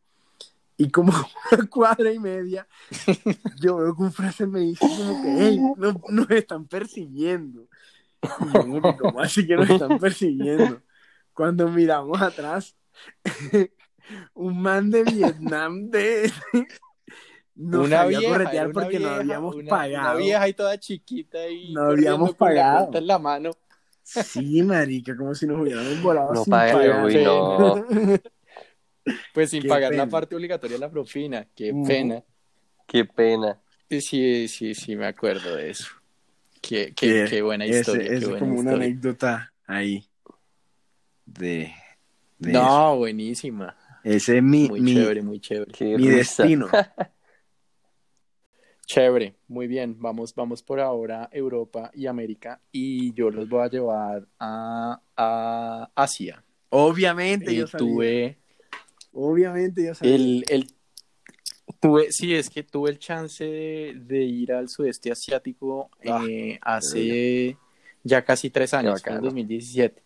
y como una cuadra y media, yo veo que un frase me dice como que, hey, no, nos están persiguiendo. Y yo, ¿cómo así que nos están persiguiendo? Cuando miramos atrás, un man de Vietnam de... Nos una vieja, corretear porque no habíamos pagado. Una vieja y toda chiquita y no habíamos pagado. en la mano. Sí, marica, como si nos hubieran volado no sin pagar. no. Pues sin pagar la parte obligatoria de la propina. Qué pena. Qué pena. Sí, sí, sí, me acuerdo de eso. Qué, qué, qué buena historia. Es como una anécdota ahí. De. no, buenísima. Ese es mi. Muy chévere, muy chévere. mi destino. Chévere, muy bien. Vamos, vamos por ahora Europa y América y yo los voy a llevar a, Asia. Obviamente, yo tuve. Obviamente, yo sabía. El, tuve, sí, es que tuve el chance de, ir al sudeste asiático ah, eh, hace ya casi tres años, en 2017.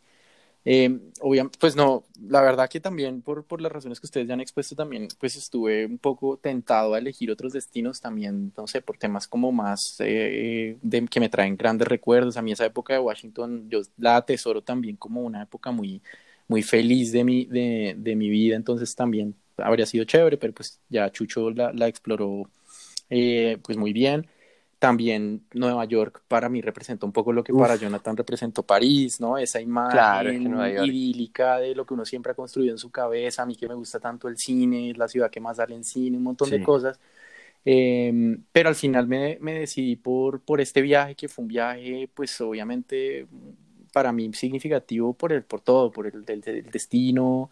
Eh, obviamente, pues no, la verdad que también por, por las razones que ustedes ya han expuesto también, pues estuve un poco tentado a elegir otros destinos también, no sé, por temas como más eh, de, que me traen grandes recuerdos. A mí esa época de Washington, yo la atesoro también como una época muy, muy feliz de mi, de, de mi vida, entonces también habría sido chévere, pero pues ya Chucho la, la exploró eh, pues muy bien. También Nueva York para mí representa un poco lo que para Jonathan representó París, ¿no? Esa imagen idílica de lo que uno siempre ha construido en su cabeza. A mí que me gusta tanto el cine, es la ciudad que más sale en cine, un montón de cosas. Em, pero al final me, me, decidí por, por este viaje, que fue un viaje, pues obviamente para mí significativo por, el, por todo, por el, el destino.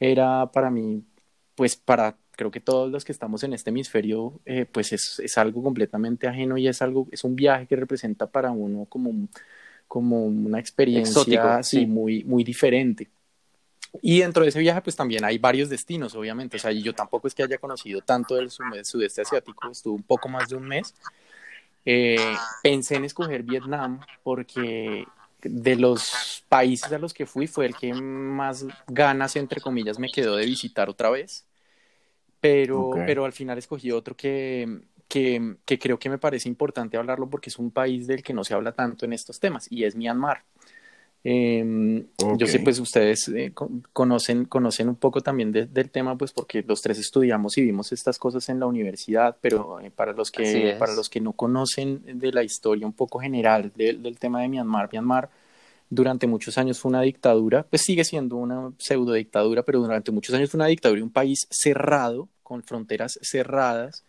Era para mí, pues para creo que todos los que estamos en este hemisferio, eh, pues es, es, algo completamente ajeno y es algo, es un viaje que representa para uno como, como una experiencia así, muy, muy diferente. Y dentro de ese viaje, pues también hay varios destinos, obviamente. O sea, yo tampoco es que haya conocido tanto del sudeste asiático, estuve un poco más de un mes. Eh, pensé en escoger Vietnam porque de los países a los que fui fue el que más ganas, entre comillas, me quedó de visitar otra vez pero, pero al final escogí otro que, que, que, creo que me parece importante hablarlo porque es un país del que no se habla tanto en estos temas y es Myanmar. Em, yo sé, pues ustedes eh, conocen, conocen un poco también del tema, pues porque los tres estudiamos y vimos estas cosas en la universidad, pero eh, para, los que, para los que no conocen de la historia un poco general del tema de Myanmar, Myanmar durante muchos años fue una dictadura, pues sigue siendo una pseudo dictadura, pero durante muchos años fue una dictadura un país cerrado, con fronteras cerradas,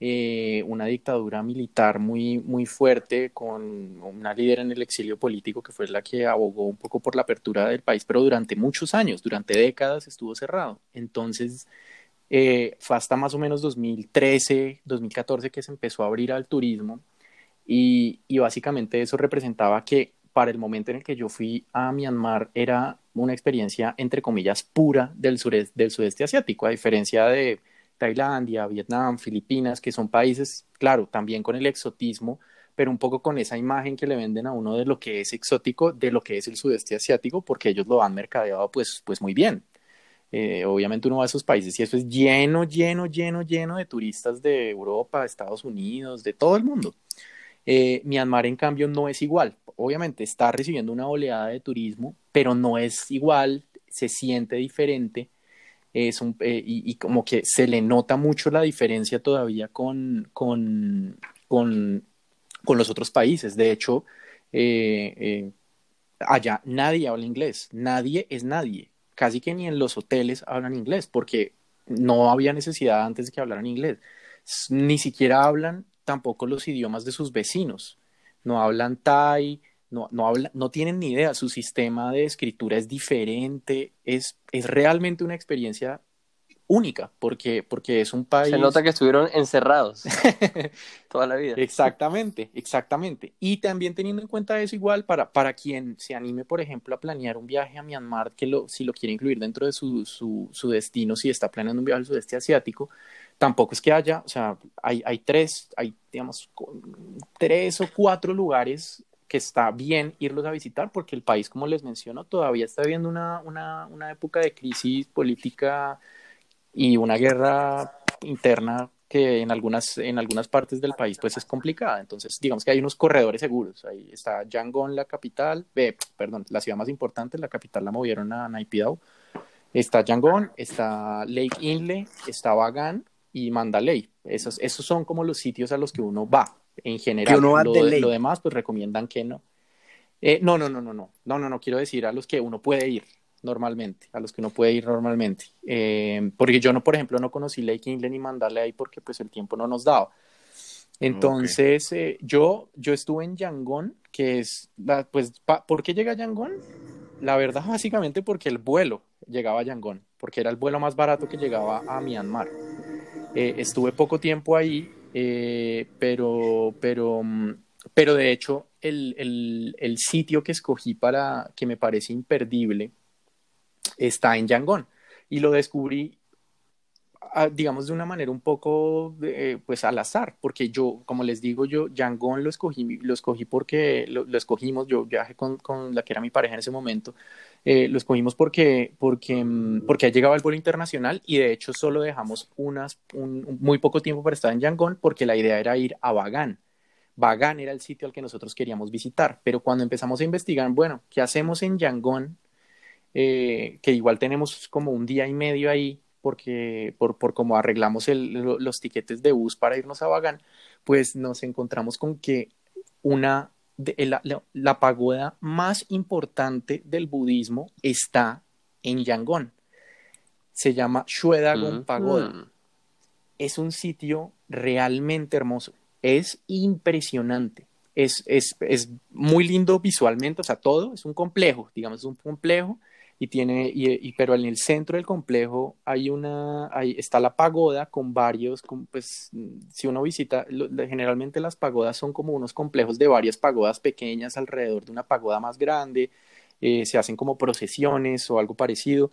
eh, una dictadura militar muy, muy fuerte con una líder en el exilio político que fue la que abogó un poco por la apertura del país, pero durante muchos años, durante décadas estuvo cerrado. Entonces, eh, fue hasta más o menos 2013, 2014 que se empezó a abrir al turismo y, y básicamente eso representaba que para el momento en el que yo fui a Myanmar era una experiencia, entre comillas, pura del, sureste, sudeste asiático, a diferencia de Tailandia, Vietnam, Filipinas, que son países, claro, también con el exotismo, pero un poco con esa imagen que le venden a uno de lo que es exótico, de lo que es el sudeste asiático, porque ellos lo han mercadeado pues, pues muy bien. Eh, obviamente uno va a esos países y eso es lleno, lleno, lleno, lleno de turistas de Europa, Estados Unidos, de todo el mundo. Eh, Myanmar, en cambio, no es igual. Obviamente está recibiendo una oleada de turismo, pero no es igual, se siente diferente es un, eh, y, como que se le nota mucho la diferencia todavía con, con, con, con los otros países. De hecho, eh, eh, allá nadie habla inglés, nadie es nadie, casi que ni en los hoteles hablan inglés, porque no había necesidad antes de que hablaran inglés. Ni siquiera hablan tampoco los idiomas de sus vecinos, no hablan thai, no, no, no tienen ni idea, su sistema de escritura es diferente, es, es realmente una experiencia única, porque, porque es un país... Se nota que estuvieron encerrados toda la vida. Exactamente, exactamente. Y también teniendo en cuenta eso igual, para, para quien se anime, por ejemplo, a planear un viaje a Myanmar, que lo, si lo quiere incluir dentro de su, su, su destino, si está planeando un viaje al sudeste asiático, tampoco es que haya, o sea, hay, hay tres, hay, digamos, tres o cuatro lugares que está bien irlos a visitar porque el país, como les menciono, todavía está viviendo una, una, una época de crisis política y una guerra interna que en algunas, en algunas partes del país pues es complicada. Entonces, digamos que hay unos corredores seguros. Ahí está Yangon, la capital, eh, perdón, la ciudad más importante, la capital la movieron a Naypyidaw. Está Yangon, está Lake Inle, está Bagan y Mandalay. Esos, esos son como los sitios a los que uno va en general. lo, lo, demás, pues recomiendan que no. Eh, no, no, no, no, no, no, no, no, quiero decir a los que uno puede ir normalmente, a los que uno puede ir normalmente. Eh, porque yo no, por ejemplo, no conocí Lake Inland ni mandarle ahí porque pues el tiempo no nos daba. Entonces, eh, yo, yo estuve en Yangon, que es, la, pues, ¿por qué llega a Yangon? La verdad, básicamente porque el vuelo llegaba a Yangon, porque era el vuelo más barato que llegaba a Myanmar. estuve poco tiempo ahí eh, pero, pero, mm, pero de hecho, el, el, el, sitio que escogí para que me parece imperdible está en Yangon. Y lo descubrí, ah, digamos, de una manera un poco, eh, pues, al azar, porque yo, como les digo, yo Yangon lo escogí, lo escogí porque lo, lo escogimos, yo viajé con, con, la que era mi pareja en ese momento, eh, lo escogimos porque, porque, mm, porque ha llegado el vuelo internacional y de hecho solo dejamos unas, un, muy poco tiempo para estar en Yangon porque la idea era ir a Bagan. Bagan era el sitio al que nosotros queríamos visitar, pero cuando empezamos a investigar, bueno, ¿qué hacemos en Yangon? Eh, que igual tenemos como un día y medio ahí porque por, por cómo arreglamos los tiquetes de bus para irnos a Bagan, pues nos encontramos con que una la, pagoda más importante del budismo está en Yangon. Se llama Shuedagon Pagoda. Es un sitio realmente hermoso. Es impresionante. Es, es, es, muy lindo visualmente, o sea, todo es un complejo, digamos, es un complejo y tiene, y, pero en el centro del complejo hay una, ahí está la pagoda con varios, pues si uno visita, generalmente las pagodas son como unos complejos de varias pagodas pequeñas alrededor de una pagoda más grande, eh, se hacen como procesiones o algo parecido,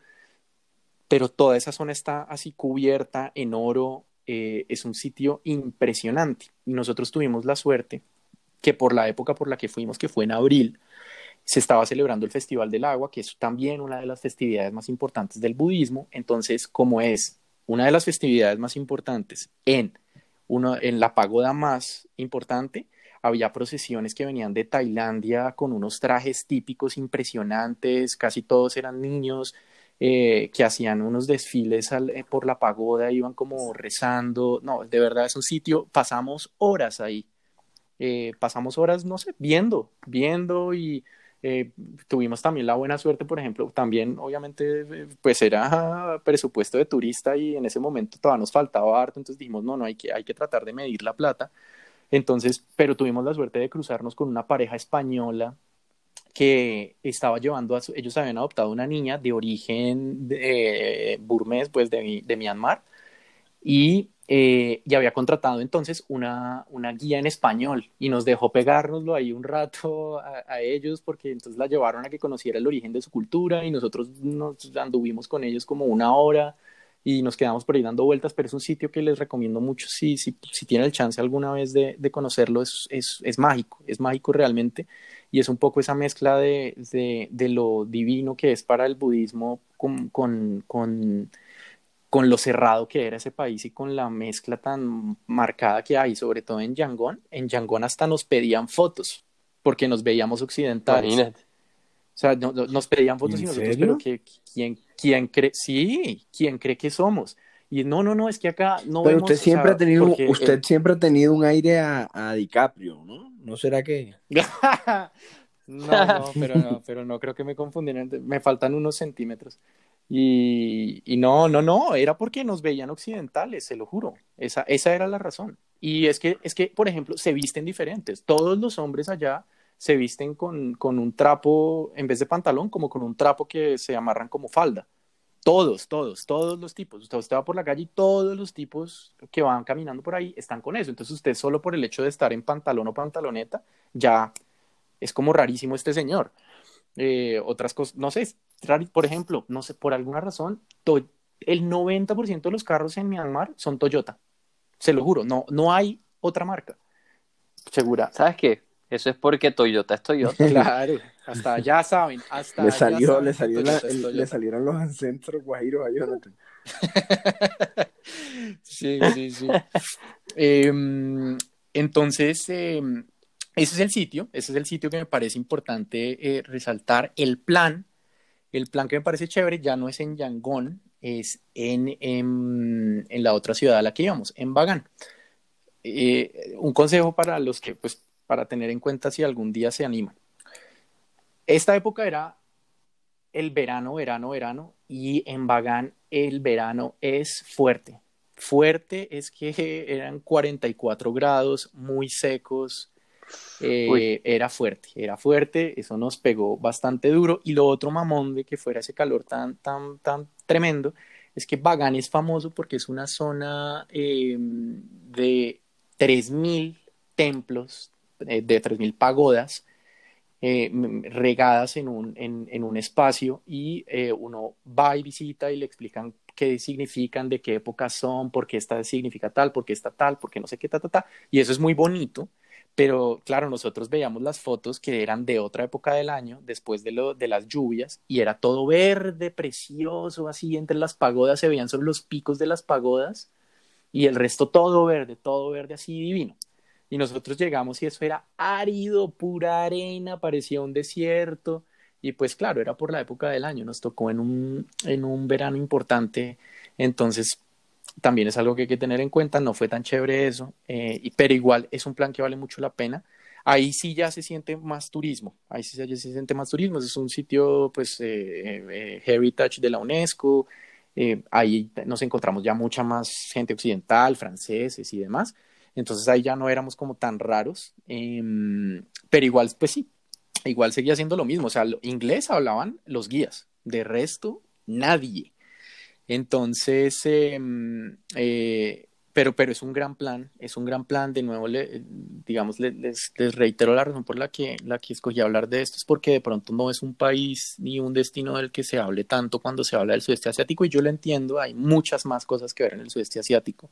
pero toda esa zona está así cubierta en oro, eh, es un sitio impresionante. Y nosotros tuvimos la suerte que por la época por la que fuimos, que fue en abril, se estaba celebrando el Festival del Agua, que es también una de las festividades más importantes del budismo. Entonces, como es una de las festividades más importantes en, uno, en la pagoda más importante, había procesiones que venían de Tailandia con unos trajes típicos impresionantes, casi todos eran niños, eh, que hacían unos desfiles eh, por la pagoda, iban como rezando, no, de verdad es un sitio, pasamos horas ahí, eh, pasamos horas, no sé, viendo, viendo y tuvimos también la buena suerte, por ejemplo, también obviamente pues era presupuesto de turista y en ese momento todavía nos faltaba harto, entonces dijimos, no, no, hay que, hay que tratar de medir la plata. Entonces, pero tuvimos la suerte de cruzarnos con una pareja española que estaba llevando a su, ellos habían adoptado una niña de origen de, burmés, pues de, de Myanmar, y, eh, y, había contratado entonces una, una, guía en español y nos dejó pegárnoslo ahí un rato a, a, ellos porque entonces la llevaron a que conociera el origen de su cultura y nosotros nos anduvimos con ellos como una hora y nos quedamos por ahí dando vueltas, pero es un sitio que les recomiendo mucho si, si, si tienen el chance alguna vez de, de conocerlo, es, es, es, mágico, es mágico realmente y es un poco esa mezcla de, de, de lo divino que es para el budismo con, con, con, con, lo cerrado que era ese país y con la mezcla tan marcada que hay, sobre todo en Yangon. En Yangon hasta nos pedían fotos porque nos veíamos occidentales. Imagínate. O sea, no, nos pedían fotos y nosotros, pero que, ¿quién, quién cree? Sí, ¿quién cree que somos? Y no, no, no, es que acá no Pero usted siempre ha tenido, usted siempre ha tenido un aire a, a, DiCaprio, ¿no? ¿No será que? no, no, pero no, pero no creo que me confundieran. Me faltan unos centímetros. Y, y, no, no, no, era porque nos veían occidentales, se lo juro. Esa, esa era la razón. Y es que, es que, por ejemplo, se visten diferentes. Todos los hombres allá se visten con, con, un trapo, en vez de pantalón, como con un trapo que se amarran como falda. Todos, todos, todos los tipos. Usted, usted va por la calle y todos los tipos que van caminando por ahí están con eso. Entonces usted solo por el hecho de estar en pantalón o pantaloneta, ya es como rarísimo este señor. Eh, otras cosas, no sé, por ejemplo, no sé, por alguna razón, el 90% de los carros en Myanmar son Toyota. Se lo juro, no, no hay otra marca. Segura. ¿Sabes qué? Eso es porque Toyota es Toyota. Claro, hasta ya saben, hasta le salió, le, salió le salieron los ancestros guajiros a Jonathan. sí, sí, sí. eh, entonces, eh, ese es el sitio, ese es el sitio que me parece importante eh, resaltar. El plan, el plan que me parece chévere ya no es en Yangon, es en, en, en la otra ciudad a la que íbamos, en Bagan. Eh, un consejo para los que, pues, para tener en cuenta si algún día se animan. Esta época era el verano, verano, verano, y en Bagán el verano es fuerte. Fuerte es que eran 44 grados, muy secos, eh, era fuerte, era fuerte, eso nos pegó bastante duro. Y lo otro mamón de que fuera ese calor tan, tan, tan tremendo es que Bagán es famoso porque es una zona eh, de 3.000 templos eh, de 3.000 pagodas eh, regadas en un, en, en un espacio y eh, uno va y visita y le explican qué significan, de qué época son, por qué esta significa tal, por qué está tal, por qué no sé qué, ta, ta, ta. Y eso es muy bonito, pero claro, nosotros veíamos las fotos que eran de otra época del año, después de, lo, de las lluvias, y era todo verde, precioso, así entre las pagodas, se veían solo los picos de las pagodas, y el resto todo verde, todo verde así divino. Y nosotros llegamos y eso era árido, pura arena, parecía un desierto. Y pues claro, era por la época del año, nos tocó en un, en un verano importante. Entonces, también es algo que hay que tener en cuenta, no fue tan chévere eso, eh, pero igual es un plan que vale mucho la pena. Ahí sí ya se siente más turismo, ahí sí ya se siente más turismo, es un sitio pues eh, eh, heritage de la UNESCO, ahí nos encontramos ya mucha más gente occidental, franceses y demás, entonces ahí ya no éramos como tan raros, em, pero igual, pues sí, igual seguía siendo lo mismo, o sea, inglés hablaban los guías, de resto, nadie. Entonces, em, eh, pero, pero es un gran plan, es un gran plan. De nuevo, le, digamos, les, reitero la razón por la que, la que escogí hablar de esto, es porque de pronto no es un país ni un destino del que se hable tanto cuando se habla del sudeste asiático, y yo lo entiendo, hay muchas más cosas que ver en el sudeste asiático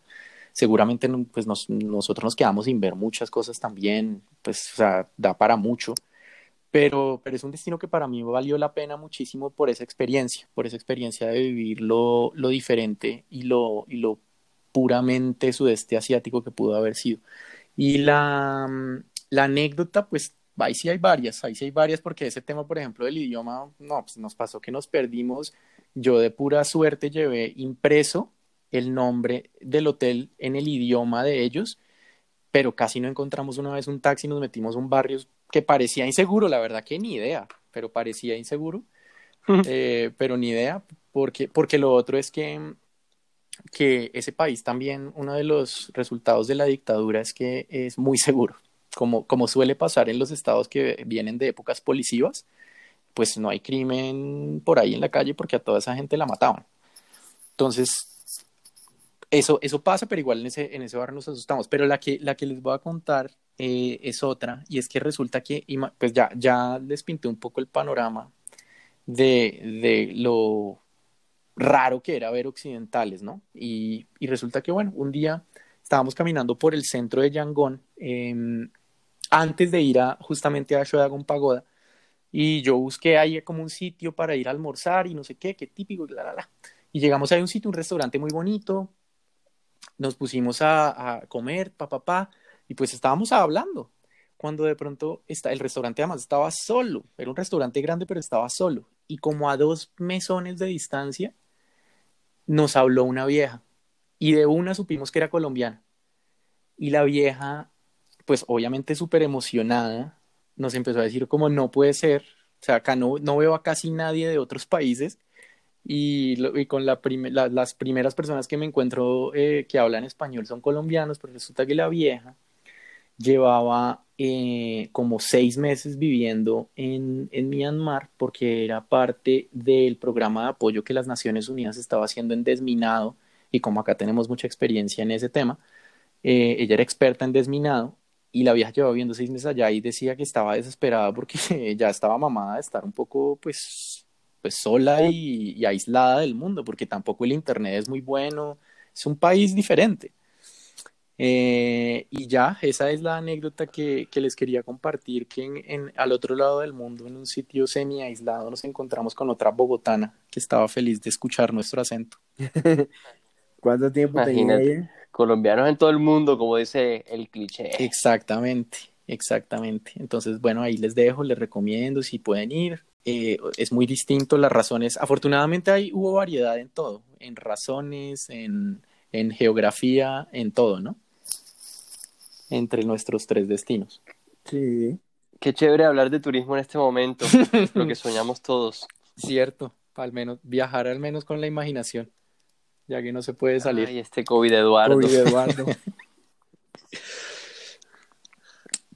seguramente pues nosotros nos quedamos sin ver muchas cosas también, pues o sea, da para mucho, pero, pero es un destino que para mí valió la pena muchísimo por esa experiencia, por esa experiencia de vivir lo, lo diferente y lo, y lo puramente sudeste asiático que pudo haber sido. Y la, la anécdota, pues ahí sí hay varias, ahí sí hay varias porque ese tema, por ejemplo, del idioma, no, pues nos pasó que nos perdimos. Yo de pura suerte llevé impreso el nombre del hotel en el idioma de ellos, pero casi no encontramos una vez un taxi, nos metimos a un barrio que parecía inseguro, la verdad que ni idea, pero parecía inseguro, eh, pero ni idea, porque, porque lo otro es que, que ese país también, uno de los resultados de la dictadura es que es muy seguro como, como suele pasar en los estados que vienen de épocas policivas, pues no hay crimen por ahí en la calle porque a toda esa gente la mataban. Entonces, eso, eso pasa, pero igual en ese, en ese barrio nos asustamos. Pero la que, la que les voy a contar eh, es otra, y es que resulta que, pues ya, ya les pinté un poco el panorama de, de lo raro que era ver occidentales, ¿no? Y, y, resulta que, bueno, un día estábamos caminando por el centro de Yangon, eh, antes de ir a justamente a Shodagon Pagoda. Y yo busqué ahí como un sitio para ir a almorzar y no sé qué, qué típico, la, la, la. Y llegamos a un sitio, un restaurante muy bonito. Nos pusimos a, comer, pa, pa, pa, y pues estábamos hablando. Cuando de pronto está, el restaurante además estaba solo. Era un restaurante grande, pero estaba solo. Y como a dos mesones de distancia, nos habló una vieja. Y de una supimos que era colombiana. Y la vieja pues obviamente súper emocionada, nos empezó a decir como no puede ser, o sea, acá no, no veo a casi nadie de otros países y, y con la las primeras personas que me encuentro eh, que hablan español son colombianos, pero resulta que la vieja llevaba eh, como seis meses viviendo en, en Myanmar porque era parte del programa de apoyo que las Naciones Unidas estaba haciendo en desminado y como acá tenemos mucha experiencia en ese tema, eh, ella era experta en desminado y la vieja llevaba viviendo seis meses allá y decía que estaba desesperada porque ya estaba mamada de estar un poco pues, pues sola y, aislada del mundo, porque tampoco el internet es muy bueno, es un país diferente. Eh, y ya, esa es la anécdota que, que les quería compartir, que en, en, al otro lado del mundo, en un sitio semi aislado, nos encontramos con otra bogotana que estaba feliz de escuchar nuestro acento. ¿Cuánto tiempo tenía ella? colombianos en todo el mundo, como dice el cliché. Exactamente, exactamente. Entonces, bueno, ahí les dejo, les recomiendo si pueden ir. Eh, es muy distinto las razones. Afortunadamente ahí hubo variedad en todo, en razones, en, en geografía, en todo, ¿no? Entre nuestros tres destinos. Sí. Qué chévere hablar de turismo en este momento, lo que soñamos todos. Cierto, al menos viajar al menos con la imaginación ya que no se puede salir. Ay, este COVID Eduardo. COVID Eduardo.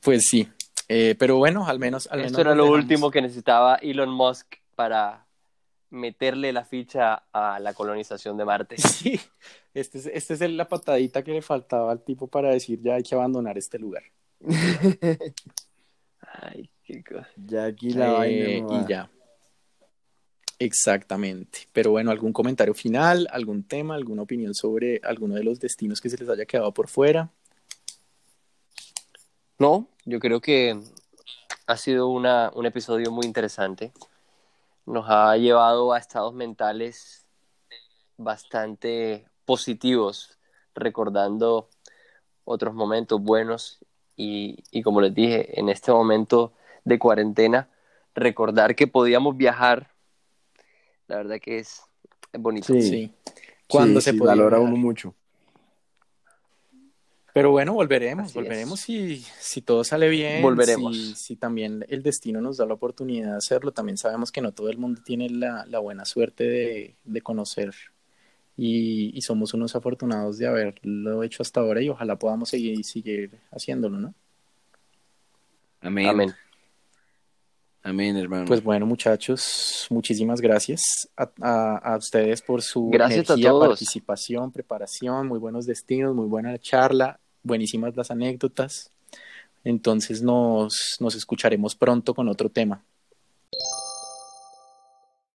pues sí, eh, pero bueno, al menos... Al Esto era lo último que necesitaba Elon Musk para meterle la ficha a la colonización de Marte. Sí, este es, este es la patadita que le faltaba al tipo para decir ya hay que abandonar este lugar. Ay, qué cosa. Ya aquí la eh, Y ya. Exactamente. Pero bueno, ¿algún comentario final, algún tema, alguna opinión sobre alguno de los destinos que se les haya quedado por fuera? No, yo creo que ha sido una, un episodio muy interesante. Nos ha llevado a estados mentales bastante positivos, recordando otros momentos buenos y, y como les dije, en este momento de cuarentena, recordar que podíamos viajar la verdad que es, bonito. Sí. sí. Cuando se puede. Valora uno mucho. Pero bueno, volveremos, Así volveremos si, si todo sale bien. Volveremos. Si, si, también el destino nos da la oportunidad de hacerlo. También sabemos que no todo el mundo tiene la, la buena suerte de, de conocer. Y, y, somos unos afortunados de haberlo hecho hasta ahora y ojalá podamos seguir, seguir haciéndolo, ¿no? Amén. Amén. Amén, hermano. Pues bueno, muchachos, muchísimas gracias a, a, a ustedes por su gracias energía, participación, preparación, muy buenos destinos, muy buena charla, buenísimas las anécdotas. Entonces nos, nos escucharemos pronto con otro tema.